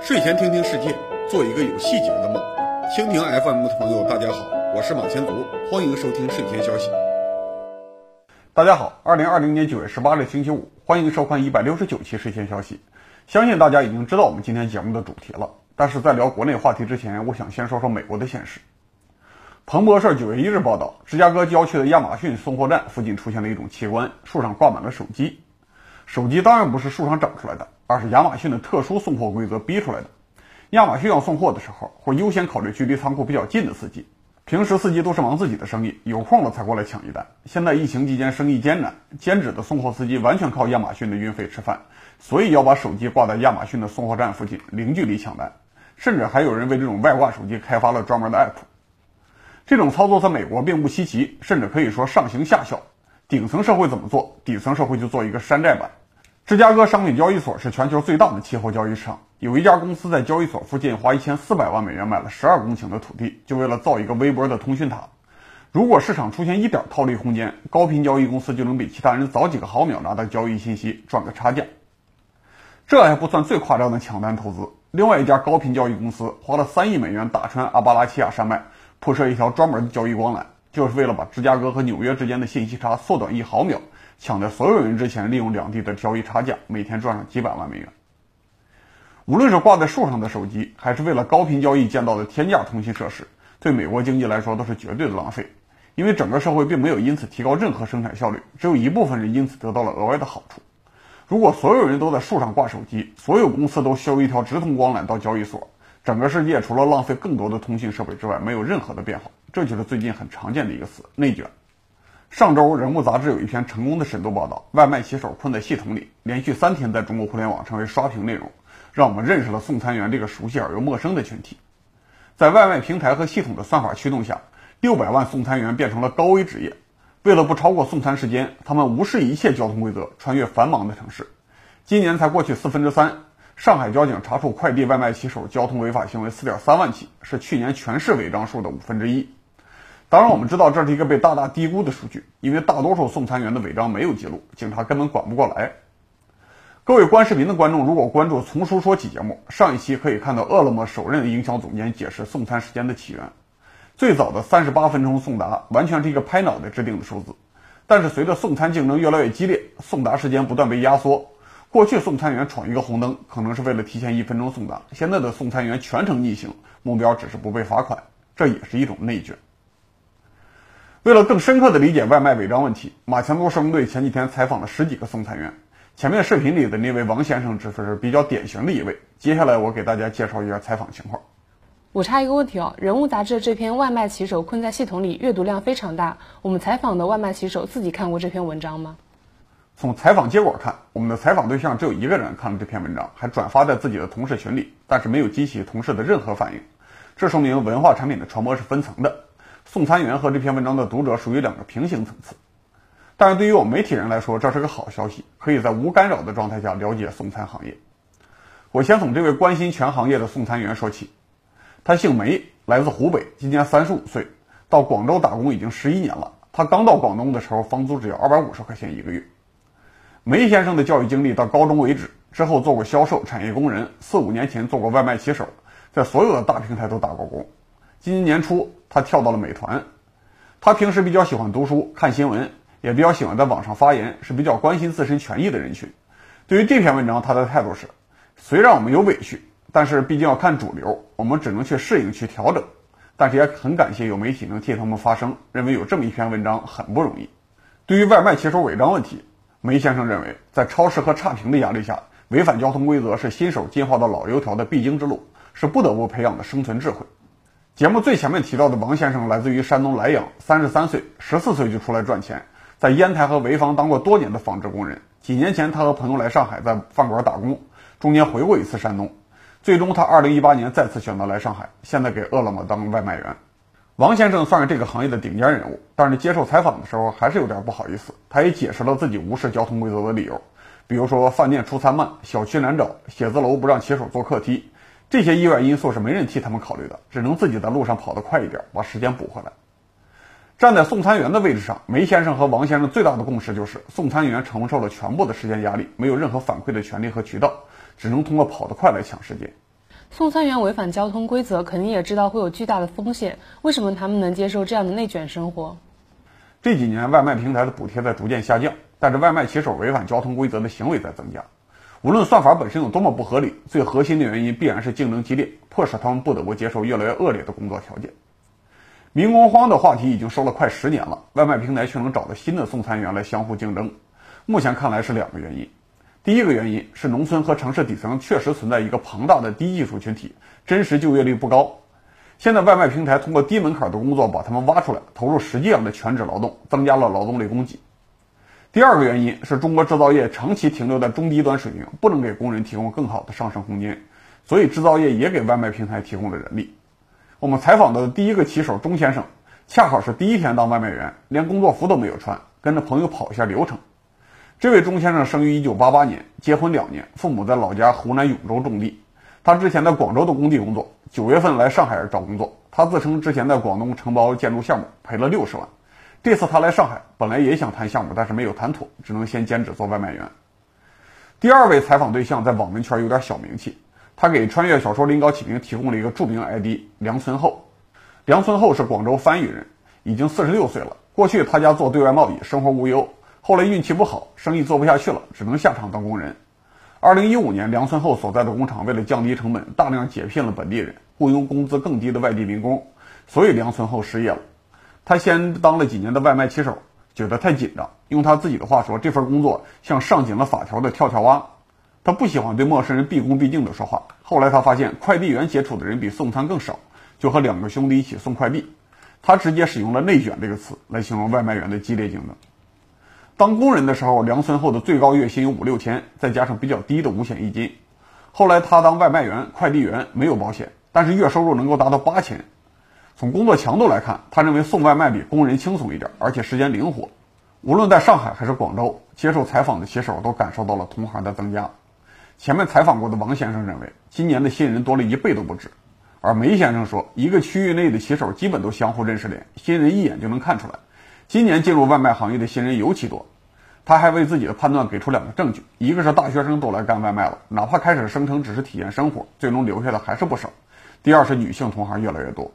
睡前听听世界，做一个有细节的梦。蜻蜓 FM 的朋友，大家好，我是马前卒，欢迎收听睡前消息。大家好，二零二零年九月十八日星期五，欢迎收看一百六十九期睡前消息。相信大家已经知道我们今天节目的主题了，但是在聊国内话题之前，我想先说说美国的现实。彭博社九月一日报道，芝加哥郊区的亚马逊送货站附近出现了一种奇观，树上挂满了手机。手机当然不是树上长出来的，而是亚马逊的特殊送货规则逼出来的。亚马逊要送货的时候，会优先考虑距离仓库比较近的司机。平时司机都是忙自己的生意，有空了才过来抢一单。现在疫情期间生意艰难，兼职的送货司机完全靠亚马逊的运费吃饭，所以要把手机挂在亚马逊的送货站附近，零距离抢单。甚至还有人为这种外挂手机开发了专门的 app。这种操作在美国并不稀奇，甚至可以说上行下效。顶层社会怎么做，底层社会就做一个山寨版。芝加哥商品交易所是全球最大的期货交易市场，有一家公司在交易所附近花一千四百万美元买了十二公顷的土地，就为了造一个微波的通讯塔。如果市场出现一点套利空间，高频交易公司就能比其他人早几个毫秒拿到交易信息，赚个差价。这还不算最夸张的抢单投资，另外一家高频交易公司花了三亿美元打穿阿巴拉契亚山脉，铺设一条专门的交易光缆。就是为了把芝加哥和纽约之间的信息差缩短一毫秒，抢在所有人之前，利用两地的交易差价，每天赚上几百万美元。无论是挂在树上的手机，还是为了高频交易建造的天价通信设施，对美国经济来说都是绝对的浪费。因为整个社会并没有因此提高任何生产效率，只有一部分人因此得到了额外的好处。如果所有人都在树上挂手机，所有公司都修一条直通光缆到交易所。整个世界除了浪费更多的通信设备之外，没有任何的变化。这就是最近很常见的一个词——内卷。上周，《人物》杂志有一篇成功的深度报道：外卖骑手困在系统里，连续三天在中国互联网成为刷屏内容，让我们认识了送餐员这个熟悉而又陌生的群体。在外卖平台和系统的算法驱动下，六百万送餐员变成了高危职业。为了不超过送餐时间，他们无视一切交通规则，穿越繁忙的城市。今年才过去四分之三。上海交警查处快递外卖骑手交通违法行为四点三万起，是去年全市违章数的五分之一。当然，我们知道这是一个被大大低估的数据，因为大多数送餐员的违章没有记录，警察根本管不过来。各位观视频的观众，如果关注《从书说起》节目，上一期可以看到饿了么首任营销总监解释送餐时间的起源。最早的三十八分钟送达，完全是一个拍脑袋制定的数字，但是随着送餐竞争越来越激烈，送达时间不断被压缩。过去送餐员闯一个红灯，可能是为了提前一分钟送达。现在的送餐员全程逆行，目标只是不被罚款，这也是一种内卷。为了更深刻地理解外卖违章问题，马前卒施工队前几天采访了十几个送餐员。前面视频里的那位王先生，只是比较典型的一位。接下来我给大家介绍一下采访情况。我插一个问题哦，人物杂志这篇外卖骑手困在系统里阅读量非常大，我们采访的外卖骑手自己看过这篇文章吗？从采访结果看，我们的采访对象只有一个人看了这篇文章，还转发在自己的同事群里，但是没有激起同事的任何反应。这说明文化产品的传播是分层的，送餐员和这篇文章的读者属于两个平行层次。但是对于我们媒体人来说，这是个好消息，可以在无干扰的状态下了解送餐行业。我先从这位关心全行业的送餐员说起，他姓梅，来自湖北，今年三十五岁，到广州打工已经十一年了。他刚到广东的时候，房租只要二百五十块钱一个月。梅先生的教育经历到高中为止，之后做过销售、产业工人，四五年前做过外卖骑手，在所有的大平台都打过工。今年年初，他跳到了美团。他平时比较喜欢读书、看新闻，也比较喜欢在网上发言，是比较关心自身权益的人群。对于这篇文章，他的态度是：虽然我们有委屈，但是毕竟要看主流，我们只能去适应、去调整。但是也很感谢有媒体能替他们发声，认为有这么一篇文章很不容易。对于外卖骑手违章问题，梅先生认为，在超时和差评的压力下，违反交通规则是新手进化到老油条的必经之路，是不得不培养的生存智慧。节目最前面提到的王先生来自于山东莱阳，三十三岁，十四岁就出来赚钱，在烟台和潍坊当过多年的纺织工人。几年前，他和朋友来上海，在饭馆打工，中间回过一次山东。最终，他二零一八年再次选择来上海，现在给饿了么当外卖员。王先生算是这个行业的顶尖人物，但是接受采访的时候还是有点不好意思。他也解释了自己无视交通规则的理由，比如说饭店出餐慢、小区难找、写字楼不让骑手坐客梯，这些意外因素是没人替他们考虑的，只能自己在路上跑得快一点，把时间补回来。站在送餐员的位置上，梅先生和王先生最大的共识就是，送餐员承受了全部的时间压力，没有任何反馈的权利和渠道，只能通过跑得快来抢时间。送餐员违反交通规则，肯定也知道会有巨大的风险，为什么他们能接受这样的内卷生活？这几年外卖平台的补贴在逐渐下降，但是外卖骑手违反交通规则的行为在增加。无论算法本身有多么不合理，最核心的原因必然是竞争激烈，迫使他们不得不接受越来越恶劣的工作条件。民工荒的话题已经说了快十年了，外卖平台却能找到新的送餐员来相互竞争。目前看来是两个原因。第一个原因是农村和城市底层确实存在一个庞大的低技术群体，真实就业率不高。现在外卖平台通过低门槛的工作把他们挖出来，投入实际上的全职劳动，增加了劳动力供给。第二个原因是中国制造业长期停留在中低端水平，不能给工人提供更好的上升空间，所以制造业也给外卖平台提供了人力。我们采访的第一个骑手钟先生，恰好是第一天当外卖员，连工作服都没有穿，跟着朋友跑一下流程。这位钟先生生于1988年，结婚两年，父母在老家湖南永州种地。他之前在广州的工地工作，九月份来上海找工作。他自称之前在广东承包建筑项目，赔了六十万。这次他来上海，本来也想谈项目，但是没有谈妥，只能先兼职做外卖员。第二位采访对象在网文圈有点小名气。他给穿越小说《临高启明》提供了一个著名 ID 梁村厚。梁村厚是广州番禺人，已经四十六岁了。过去他家做对外贸易，生活无忧。后来运气不好，生意做不下去了，只能下厂当工人。二零一五年，梁村厚所在的工厂为了降低成本，大量解聘了本地人，雇佣工资更低的外地民工，所以梁村厚失业了。他先当了几年的外卖骑手，觉得太紧张。用他自己的话说，这份工作像上紧了法条的跳跳蛙。他不喜欢对陌生人毕恭毕敬地说话。后来他发现快递员接触的人比送餐更少，就和两个兄弟一起送快递。他直接使用了“内卷”这个词来形容外卖员的激烈竞争。当工人的时候，梁村厚的最高月薪有五六千，再加上比较低的五险一金。后来他当外卖员、快递员没有保险，但是月收入能够达到八千。从工作强度来看，他认为送外卖比工人轻松一点，而且时间灵活。无论在上海还是广州，接受采访的骑手都感受到了同行的增加。前面采访过的王先生认为，今年的新人多了一倍都不止，而梅先生说，一个区域内的骑手基本都相互认识脸，新人一眼就能看出来。今年进入外卖行业的新人尤其多。他还为自己的判断给出两个证据：一个是大学生都来干外卖了，哪怕开始声称只是体验生活，最终留下的还是不少；第二是女性同行越来越多。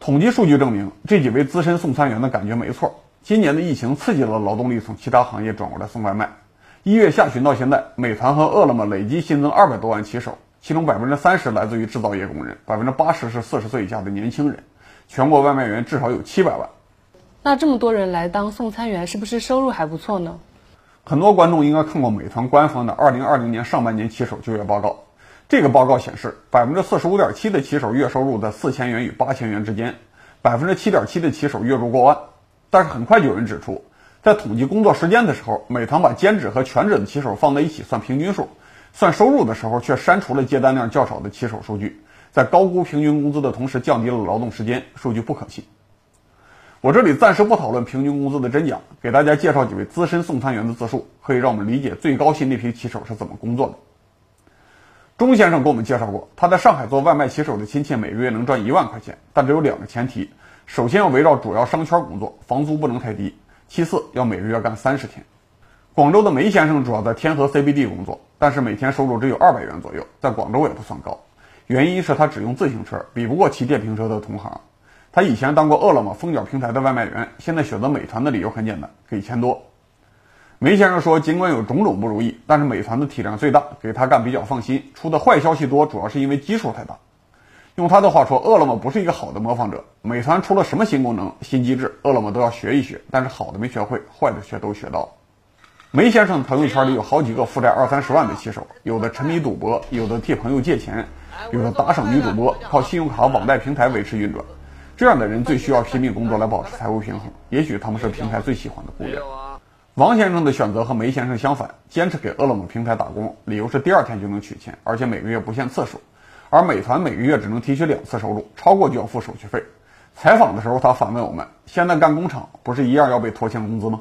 统计数据证明，这几位资深送餐员的感觉没错。今年的疫情刺激了劳动力从其他行业转过来送外卖。一月下旬到现在，美团和饿了么累计新增二百多万骑手，其中百分之三十来自于制造业工人，百分之八十是四十岁以下的年轻人。全国外卖员至少有七百万。那这么多人来当送餐员，是不是收入还不错呢？很多观众应该看过美团官方的二零二零年上半年骑手就业报告。这个报告显示，百分之四十五点七的骑手月收入在四千元与八千元之间，百分之七点七的骑手月入过万。但是很快有人指出。在统计工作时间的时候，美团把兼职和全职的骑手放在一起算平均数，算收入的时候却删除了接单量较少的骑手数据，在高估平均工资的同时降低了劳动时间，数据不可信。我这里暂时不讨论平均工资的真假，给大家介绍几位资深送餐员的自述，可以让我们理解最高薪那批骑手是怎么工作的。钟先生给我们介绍过，他在上海做外卖骑手的亲戚每个月能赚一万块钱，但这有两个前提：首先要围绕主要商圈工作，房租不能太低。其次要每个月干三十天。广州的梅先生主要在天河 CBD 工作，但是每天收入只有二百元左右，在广州也不算高。原因是他只用自行车，比不过骑电瓶车的同行。他以前当过饿了么、蜂鸟平台的外卖员，现在选择美团的理由很简单，给钱多。梅先生说，尽管有种种不如意，但是美团的体量最大，给他干比较放心。出的坏消息多，主要是因为基数太大。用他的话说，饿了么不是一个好的模仿者。美团出了什么新功能、新机制，饿了么都要学一学，但是好的没学会，坏的却都学到了。梅先生朋友圈里有好几个负债二三十万的骑手，有的沉迷赌博，有的替朋友借钱，有的打赏女主播，靠信用卡、网贷平台维持运转。这样的人最需要拼命工作来保持财务平衡。也许他们是平台最喜欢的雇员。王先生的选择和梅先生相反，坚持给饿了么平台打工，理由是第二天就能取钱，而且每个月不限次数。而美团每个月只能提取两次收入，超过就要付手续费。采访的时候，他反问我们：“现在干工厂不是一样要被拖欠工资吗？”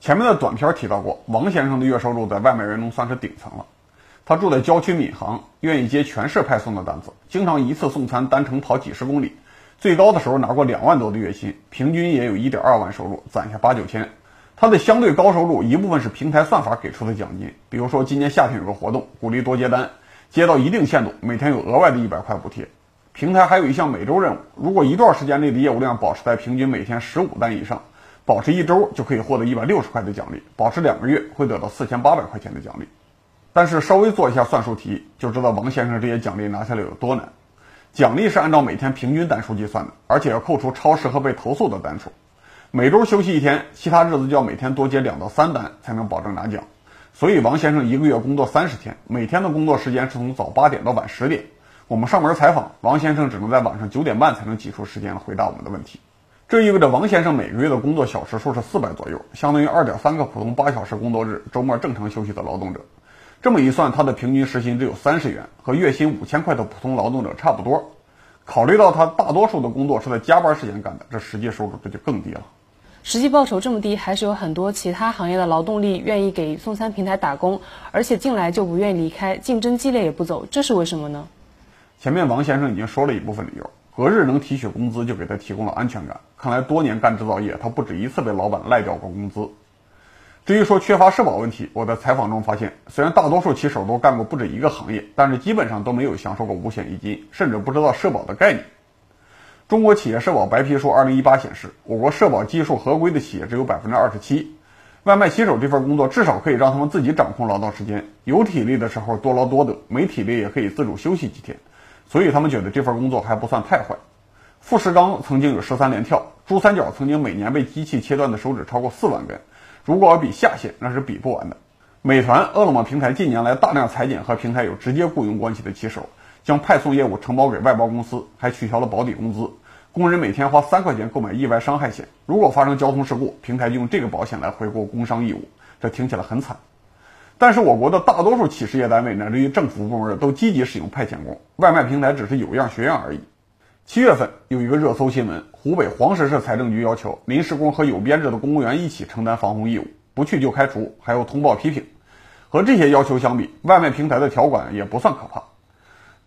前面的短片提到过，王先生的月收入在外卖员中算是顶层了。他住在郊区闵行，愿意接全市派送的单子，经常一次送餐单程跑几十公里，最高的时候拿过两万多的月薪，平均也有一点二万收入，攒下八九千。它的相对高收入一部分是平台算法给出的奖金，比如说今年夏天有个活动，鼓励多接单，接到一定限度，每天有额外的一百块补贴。平台还有一项每周任务，如果一段时间内的业务量保持在平均每天十五单以上，保持一周就可以获得一百六十块的奖励，保持两个月会得到四千八百块钱的奖励。但是稍微做一下算术题，就知道王先生这些奖励拿下来有多难。奖励是按照每天平均单数计算的，而且要扣除超时和被投诉的单数。每周休息一天，其他日子就要每天多接两到三单才能保证拿奖。所以王先生一个月工作三十天，每天的工作时间是从早八点到晚十点。我们上门采访王先生，只能在晚上九点半才能挤出时间回答我们的问题。这意味着王先生每个月的工作小时数是四百左右，相当于二点三个普通八小时工作日、周末正常休息的劳动者。这么一算，他的平均时薪只有三十元，和月薪五千块的普通劳动者差不多。考虑到他大多数的工作是在加班时间干的，这实际收入这就更低了。实际报酬这么低，还是有很多其他行业的劳动力愿意给送餐平台打工，而且进来就不愿意离开，竞争激烈也不走，这是为什么呢？前面王先生已经说了一部分理由，隔日能提取工资就给他提供了安全感。看来多年干制造业，他不止一次被老板赖掉过工资。至于说缺乏社保问题，我在采访中发现，虽然大多数骑手都干过不止一个行业，但是基本上都没有享受过五险一金，甚至不知道社保的概念。中国企业社保白皮书二零一八显示，我国社保基数合规的企业只有百分之二十七。外卖骑手这份工作至少可以让他们自己掌控劳动时间，有体力的时候多劳多得，没体力也可以自主休息几天，所以他们觉得这份工作还不算太坏。富士康曾经有十三连跳，珠三角曾经每年被机器切断的手指超过四万根，如果要比下线，那是比不完的。美团、饿了么平台近年来大量裁减和平台有直接雇佣关系的骑手，将派送业务承包给外包公司，还取消了保底工资。工人每天花三块钱购买意外伤害险，如果发生交通事故，平台就用这个保险来回购工伤义务。这听起来很惨，但是我国的大多数企事业单位乃至于政府部门都积极使用派遣工，外卖平台只是有样学样而已。七月份有一个热搜新闻，湖北黄石市财政局要求临时工和有编制的公务员一起承担防洪义务，不去就开除，还要通报批评。和这些要求相比，外卖平台的条款也不算可怕。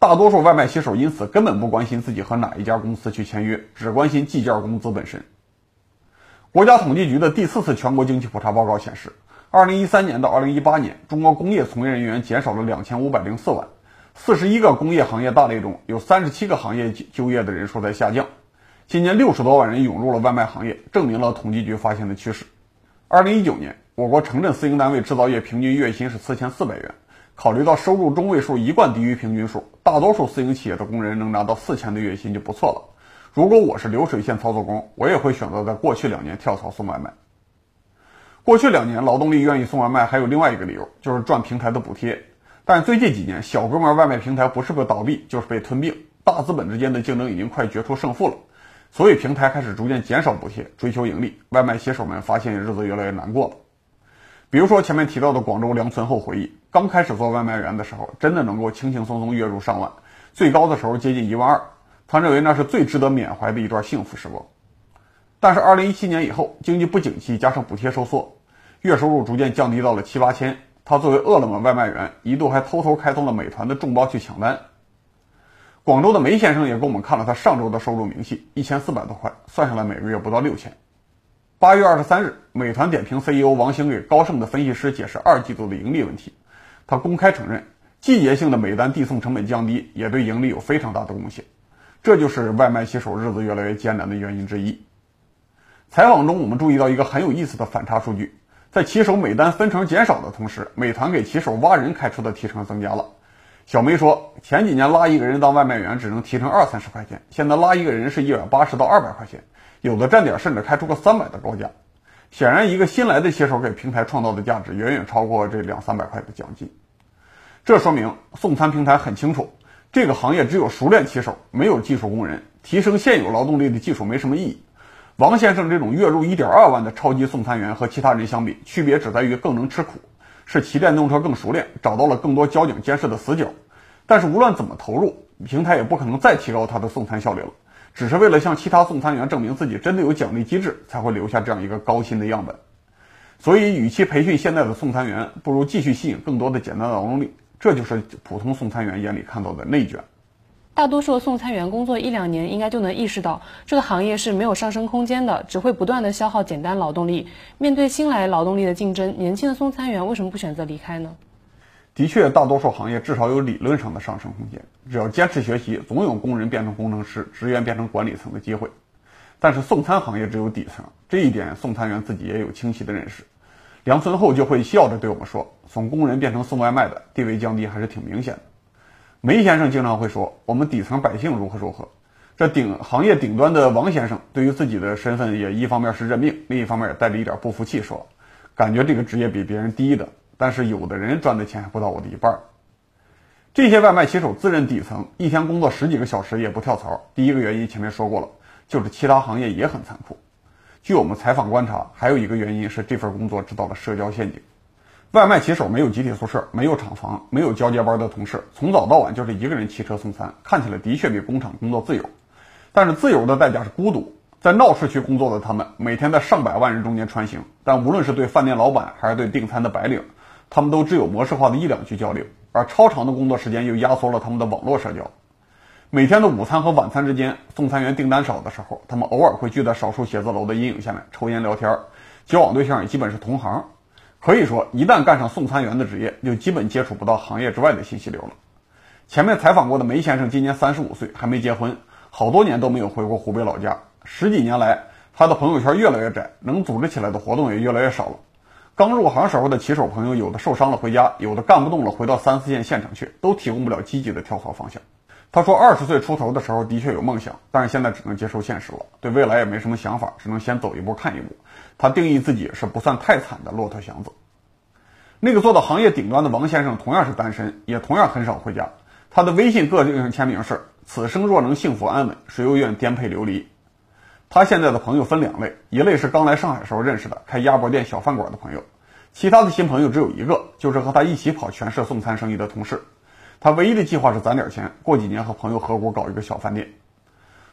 大多数外卖骑手因此根本不关心自己和哪一家公司去签约，只关心计件工资本身。国家统计局的第四次全国经济普查报告显示，二零一三年到二零一八年，中国工业从业人员减少了两千五百零四万，四十一个工业行业大类中有三十七个行业就业的人数在下降。今年六十多万人涌入了外卖行业，证明了统计局发现的趋势。二零一九年，我国城镇私营单位制造业平均月薪是四千四百元。考虑到收入中位数一贯低于平均数，大多数私营企业的工人能拿到四千的月薪就不错了。如果我是流水线操作工，我也会选择在过去两年跳槽送外卖。过去两年劳动力愿意送外卖，还有另外一个理由，就是赚平台的补贴。但最近几年，小规模外卖平台不是被倒闭，就是被吞并，大资本之间的竞争已经快决出胜负了，所以平台开始逐渐减少补贴，追求盈利。外卖骑手们发现日子越来越难过了。比如说前面提到的广州梁存厚回忆，刚开始做外卖员的时候，真的能够轻轻松松月入上万，最高的时候接近一万二。他认为那是最值得缅怀的一段幸福时光。但是二零一七年以后，经济不景气加上补贴收缩，月收入逐渐降低到了七八千。他作为饿了么外卖员，一度还偷偷开通了美团的众包去抢单。广州的梅先生也给我们看了他上周的收入明细，一千四百多块，算下来每个月不到六千。八月二十三日，美团点评 CEO 王兴给高盛的分析师解释二季度的盈利问题。他公开承认，季节性的每单递送成本降低也对盈利有非常大的贡献。这就是外卖骑手日子越来越艰难的原因之一。采访中，我们注意到一个很有意思的反差数据：在骑手每单分成减少的同时，美团给骑手挖人开出的提成增加了。小梅说，前几年拉一个人当外卖员只能提成二三十块钱，现在拉一个人是一百八十到二百块钱。有的站点甚至开出个三百的高价，显然一个新来的骑手给平台创造的价值远远超过这两三百块的奖金。这说明送餐平台很清楚，这个行业只有熟练骑手，没有技术工人，提升现有劳动力的技术没什么意义。王先生这种月入一点二万的超级送餐员和其他人相比，区别只在于更能吃苦，是骑电动车更熟练，找到了更多交警监视的死角。但是无论怎么投入，平台也不可能再提高它的送餐效率了。只是为了向其他送餐员证明自己真的有奖励机制，才会留下这样一个高薪的样本。所以，与其培训现在的送餐员，不如继续吸引更多的简单劳动力。这就是普通送餐员眼里看到的内卷。大多数送餐员工作一两年，应该就能意识到这个行业是没有上升空间的，只会不断的消耗简单劳动力。面对新来劳动力的竞争，年轻的送餐员为什么不选择离开呢？的确，大多数行业至少有理论上的上升空间，只要坚持学习，总有工人变成工程师、职员变成管理层的机会。但是送餐行业只有底层，这一点送餐员自己也有清晰的认识。梁村厚就会笑着对我们说：“从工人变成送外卖的，地位降低还是挺明显的。”梅先生经常会说：“我们底层百姓如何如何。”这顶行业顶端的王先生对于自己的身份也一方面是认命，另一方面也带着一点不服气，说：“感觉这个职业比别人低的。”但是有的人赚的钱还不到我的一半。这些外卖骑手自认底层，一天工作十几个小时也不跳槽。第一个原因前面说过了，就是其他行业也很残酷。据我们采访观察，还有一个原因是这份工作制造了社交陷阱。外卖骑手没有集体宿舍，没有厂房，没有交接班的同事，从早到晚就是一个人骑车送餐，看起来的确比工厂工作自由。但是自由的代价是孤独。在闹市区工作的他们，每天在上百万人中间穿行，但无论是对饭店老板还是对订餐的白领。他们都只有模式化的一两句交流，而超长的工作时间又压缩了他们的网络社交。每天的午餐和晚餐之间，送餐员订单少的时候，他们偶尔会聚在少数写字楼的阴影下面抽烟聊天，交往对象也基本是同行。可以说，一旦干上送餐员的职业，就基本接触不到行业之外的信息流了。前面采访过的梅先生今年三十五岁，还没结婚，好多年都没有回过湖北老家。十几年来，他的朋友圈越来越窄，能组织起来的活动也越来越少了。刚入行时候的骑手朋友，有的受伤了回家，有的干不动了回到三四线县城去，都提供不了积极的跳槽方向。他说，二十岁出头的时候的确有梦想，但是现在只能接受现实了，对未来也没什么想法，只能先走一步看一步。他定义自己是不算太惨的骆驼祥子。那个做到行业顶端的王先生同样是单身，也同样很少回家。他的微信个性签名是：此生若能幸福安稳，谁又愿颠沛流离？他现在的朋友分两类，一类是刚来上海时候认识的开鸭脖店、小饭馆的朋友，其他的新朋友只有一个，就是和他一起跑全市送餐生意的同事。他唯一的计划是攒点钱，过几年和朋友合伙搞一个小饭店。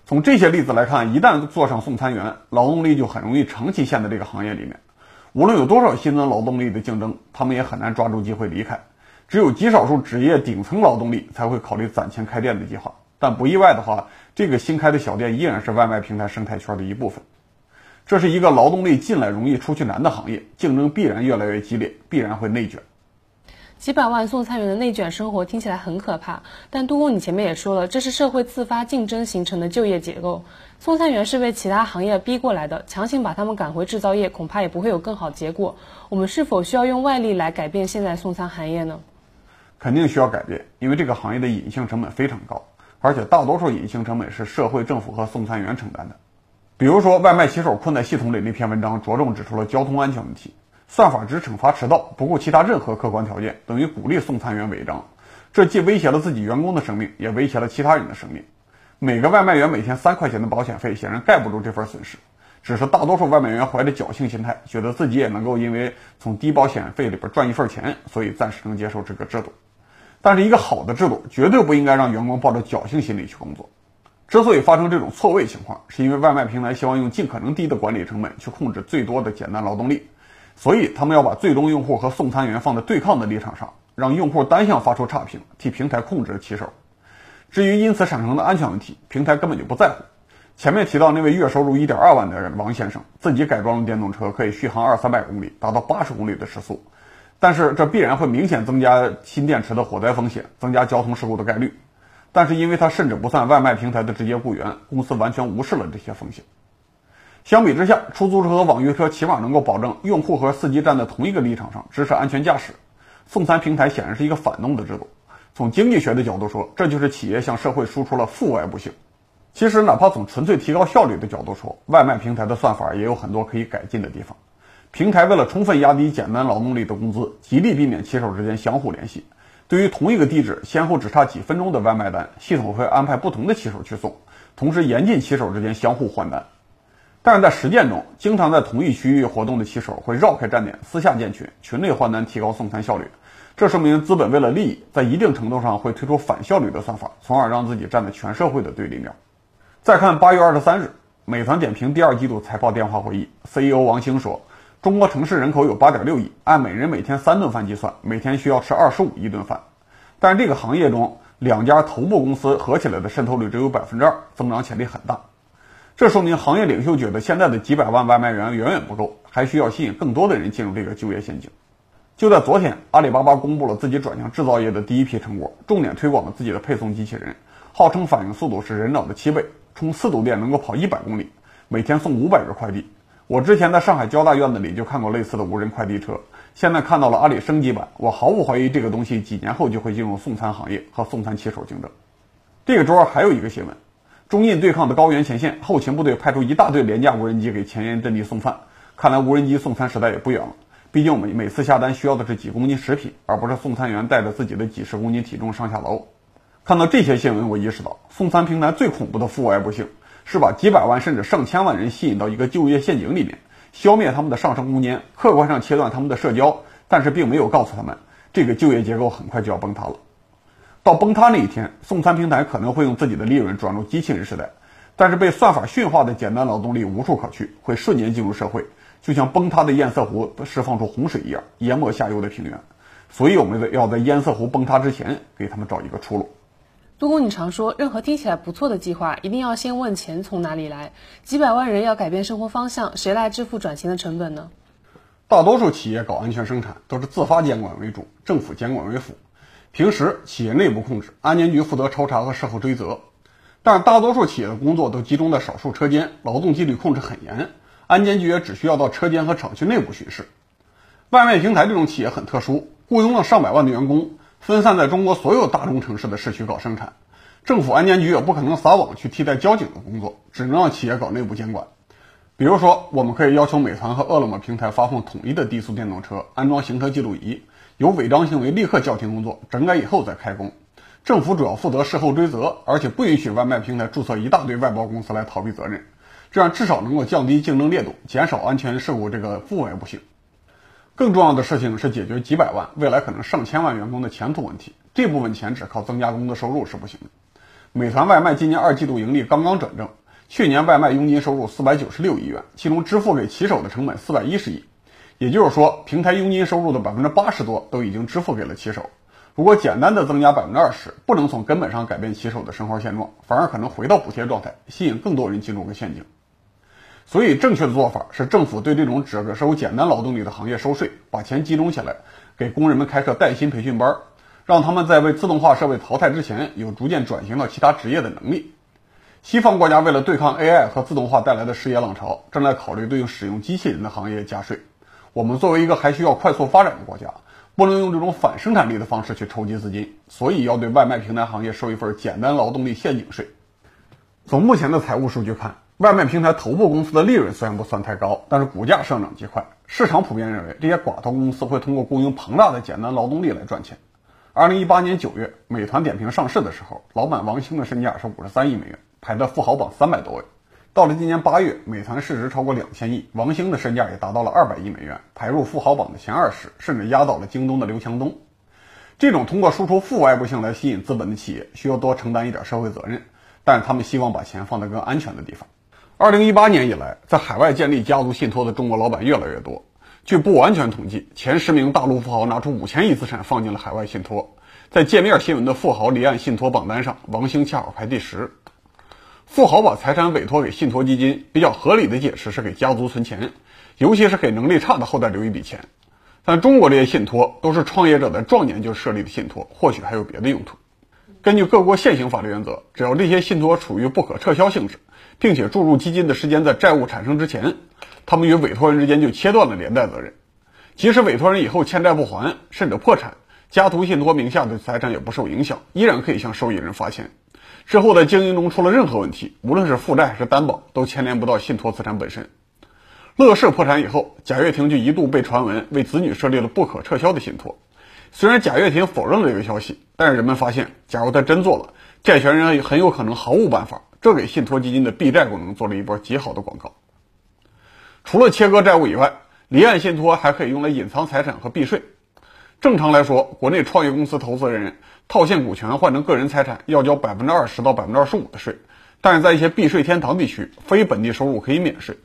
从这些例子来看，一旦做上送餐员，劳动力就很容易长期陷在这个行业里面。无论有多少新增劳动力的竞争，他们也很难抓住机会离开。只有极少数职业顶层劳动力才会考虑攒钱开店的计划。但不意外的话，这个新开的小店依然是外卖平台生态圈的一部分。这是一个劳动力进来容易出去难的行业，竞争必然越来越激烈，必然会内卷。几百万送餐员的内卷生活听起来很可怕，但杜工，你前面也说了，这是社会自发竞争形成的就业结构。送餐员是被其他行业逼过来的，强行把他们赶回制造业，恐怕也不会有更好结果。我们是否需要用外力来改变现在送餐行业呢？肯定需要改变，因为这个行业的隐性成本非常高。而且大多数隐性成本是社会、政府和送餐员承担的。比如说，外卖骑手困在系统里那篇文章，着重指出了交通安全问题。算法只惩罚迟到，不顾其他任何客观条件，等于鼓励送餐员违章。这既威胁了自己员工的生命，也威胁了其他人的生命。每个外卖员每天三块钱的保险费，显然盖不住这份损失。只是大多数外卖员怀着侥幸心态，觉得自己也能够因为从低保险费里边赚一份钱，所以暂时能接受这个制度。但是一个好的制度绝对不应该让员工抱着侥幸心理去工作。之所以发生这种错位情况，是因为外卖平台希望用尽可能低的管理成本去控制最多的简单劳动力，所以他们要把最终用户和送餐员放在对抗的立场上，让用户单向发出差评，替平台控制骑手。至于因此产生的安全问题，平台根本就不在乎。前面提到那位月收入一点二万的人王先生，自己改装了电动车，可以续航二三百公里，达到八十公里的时速。但是这必然会明显增加新电池的火灾风险，增加交通事故的概率。但是因为他甚至不算外卖平台的直接雇员，公司完全无视了这些风险。相比之下，出租车和网约车起码能够保证用户和司机站在同一个立场上，支持安全驾驶。送餐平台显然是一个反动的制度。从经济学的角度说，这就是企业向社会输出了负外部性。其实，哪怕从纯粹提高效率的角度说，外卖平台的算法也有很多可以改进的地方。平台为了充分压低简单劳动力的工资，极力避免骑手之间相互联系。对于同一个地址先后只差几分钟的外卖单，系统会安排不同的骑手去送，同时严禁骑手之间相互换单。但是在实践中，经常在同一区域活动的骑手会绕开站点，私下建群，群内换单，提高送餐效率。这说明资本为了利益，在一定程度上会推出反效率的算法，从而让自己站在全社会的对立面。再看八月二十三日，美团点评第二季度财报电话会议，CEO 王兴说。中国城市人口有八点六亿，按每人每天三顿饭计算，每天需要吃二十五亿顿饭。但是这个行业中，两家头部公司合起来的渗透率只有百分之二，增长潜力很大。这说明行业领袖觉得现在的几百万外卖员远远不够，还需要吸引更多的人进入这个就业陷阱。就在昨天，阿里巴巴公布了自己转向制造业的第一批成果，重点推广了自己的配送机器人，号称反应速度是人脑的七倍，充四度电能够跑一百公里，每天送五百个快递。我之前在上海交大院子里就看过类似的无人快递车，现在看到了阿里升级版，我毫不怀疑这个东西几年后就会进入送餐行业和送餐骑手竞争。这个周二还有一个新闻。中印对抗的高原前线，后勤部队派出一大队廉价无人机给前沿阵地送饭。看来无人机送餐时代也不远了。毕竟我们每次下单需要的是几公斤食品，而不是送餐员带着自己的几十公斤体重上下楼。看到这些新闻，我意识到送餐平台最恐怖的负外部性是把几百万甚至上千万人吸引到一个就业陷阱里面，消灭他们的上升空间，客观上切断他们的社交，但是并没有告诉他们这个就业结构很快就要崩塌了。到崩塌那一天，送餐平台可能会用自己的利润转入机器人时代，但是被算法驯化的简单劳动力无处可去，会瞬间进入社会，就像崩塌的堰塞湖释放出洪水一样，淹没下游的平原。所以，我们要在堰塞湖崩塌之前给他们找一个出路。杜工，你常说，任何听起来不错的计划，一定要先问钱从哪里来。几百万人要改变生活方向，谁来支付转型的成本呢？大多数企业搞安全生产都是自发监管为主，政府监管为辅。平时企业内部控制，安监局负责抽查和事后追责，但大多数企业的工作都集中在少数车间，劳动纪律控制很严，安监局也只需要到车间和厂区内部巡视。外卖平台这种企业很特殊，雇佣了上百万的员工，分散在中国所有大中城市的市区搞生产，政府安监局也不可能撒网去替代交警的工作，只能让企业搞内部监管。比如说，我们可以要求美团和饿了么平台发放统一的低速电动车，安装行车记录仪。有违章行为，立刻叫停工作，整改以后再开工。政府主要负责事后追责，而且不允许外卖平台注册一大堆外包公司来逃避责任，这样至少能够降低竞争烈度，减少安全事故这个负外部性。更重要的事情是解决几百万、未来可能上千万员工的前途问题。这部分钱只靠增加工资收入是不行的。美团外卖今年二季度盈利刚刚转正，去年外卖佣金收入四百九十六亿元，其中支付给骑手的成本四百一十亿。也就是说，平台佣金收入的百分之八十多都已经支付给了骑手。如果简单的增加百分之二十，不能从根本上改变骑手的生活现状，反而可能回到补贴状态，吸引更多人进入个陷阱。所以，正确的做法是政府对这种只收简单劳动力的行业收税，把钱集中起来，给工人们开设带薪培训班，让他们在被自动化设备淘汰之前，有逐渐转型到其他职业的能力。西方国家为了对抗 AI 和自动化带来的失业浪潮，正在考虑对应使用机器人的行业加税。我们作为一个还需要快速发展的国家，不能用这种反生产力的方式去筹集资金，所以要对外卖平台行业收一份简单劳动力陷阱税。从目前的财务数据看，外卖平台头部公司的利润虽然不算太高，但是股价上涨极快。市场普遍认为，这些寡头公司会通过雇佣庞大的简单劳动力来赚钱。二零一八年九月，美团点评上市的时候，老板王兴的身价是五十三亿美元，排在富豪榜三百多位。到了今年八月，美团市值超过两千亿，王兴的身价也达到了二百亿美元，排入富豪榜的前二十，甚至压倒了京东的刘强东。这种通过输出负外部性来吸引资本的企业，需要多承担一点社会责任，但是他们希望把钱放在更安全的地方。二零一八年以来，在海外建立家族信托的中国老板越来越多。据不完全统计，前十名大陆富豪拿出五千亿资产放进了海外信托，在界面新闻的富豪离岸信托榜单上，王兴恰好排第十。富豪把财产委托给信托基金，比较合理的解释是给家族存钱，尤其是给能力差的后代留一笔钱。但中国这些信托都是创业者的壮年就设立的信托，或许还有别的用途。根据各国现行法律原则，只要这些信托处于不可撤销性质，并且注入基金的时间在债务产生之前，他们与委托人之间就切断了连带责任。即使委托人以后欠债不还，甚至破产，家族信托名下的财产也不受影响，依然可以向受益人发钱。之后在经营中出了任何问题，无论是负债还是担保，都牵连不到信托资产本身。乐视破产以后，贾跃亭就一度被传闻为子女设立了不可撤销的信托。虽然贾跃亭否认了这个消息，但是人们发现，假如他真做了，债权人很有可能毫无办法。这给信托基金的避债功能做了一波极好的广告。除了切割债务以外，离岸信托还可以用来隐藏财产和避税。正常来说，国内创业公司投资人。套现股权换成个人财产要交百分之二十到百分之二十五的税，但是在一些避税天堂地区，非本地收入可以免税。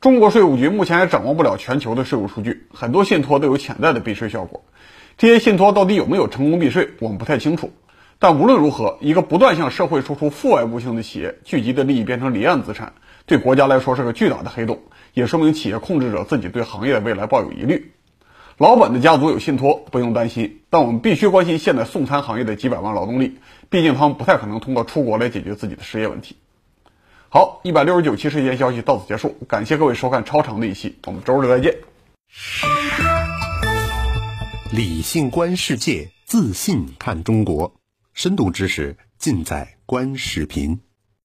中国税务局目前还掌握不了全球的税务数据，很多信托都有潜在的避税效果。这些信托到底有没有成功避税，我们不太清楚。但无论如何，一个不断向社会输出负外部性的企业，聚集的利益变成离岸资产，对国家来说是个巨大的黑洞，也说明企业控制者自己对行业的未来抱有疑虑。老板的家族有信托，不用担心。但我们必须关心现在送餐行业的几百万劳动力，毕竟他们不太可能通过出国来解决自己的失业问题。好，一百六十九期事件消息到此结束，感谢各位收看超长的一期，我们周日再见。理性观世界，自信看中国，深度知识尽在观视频。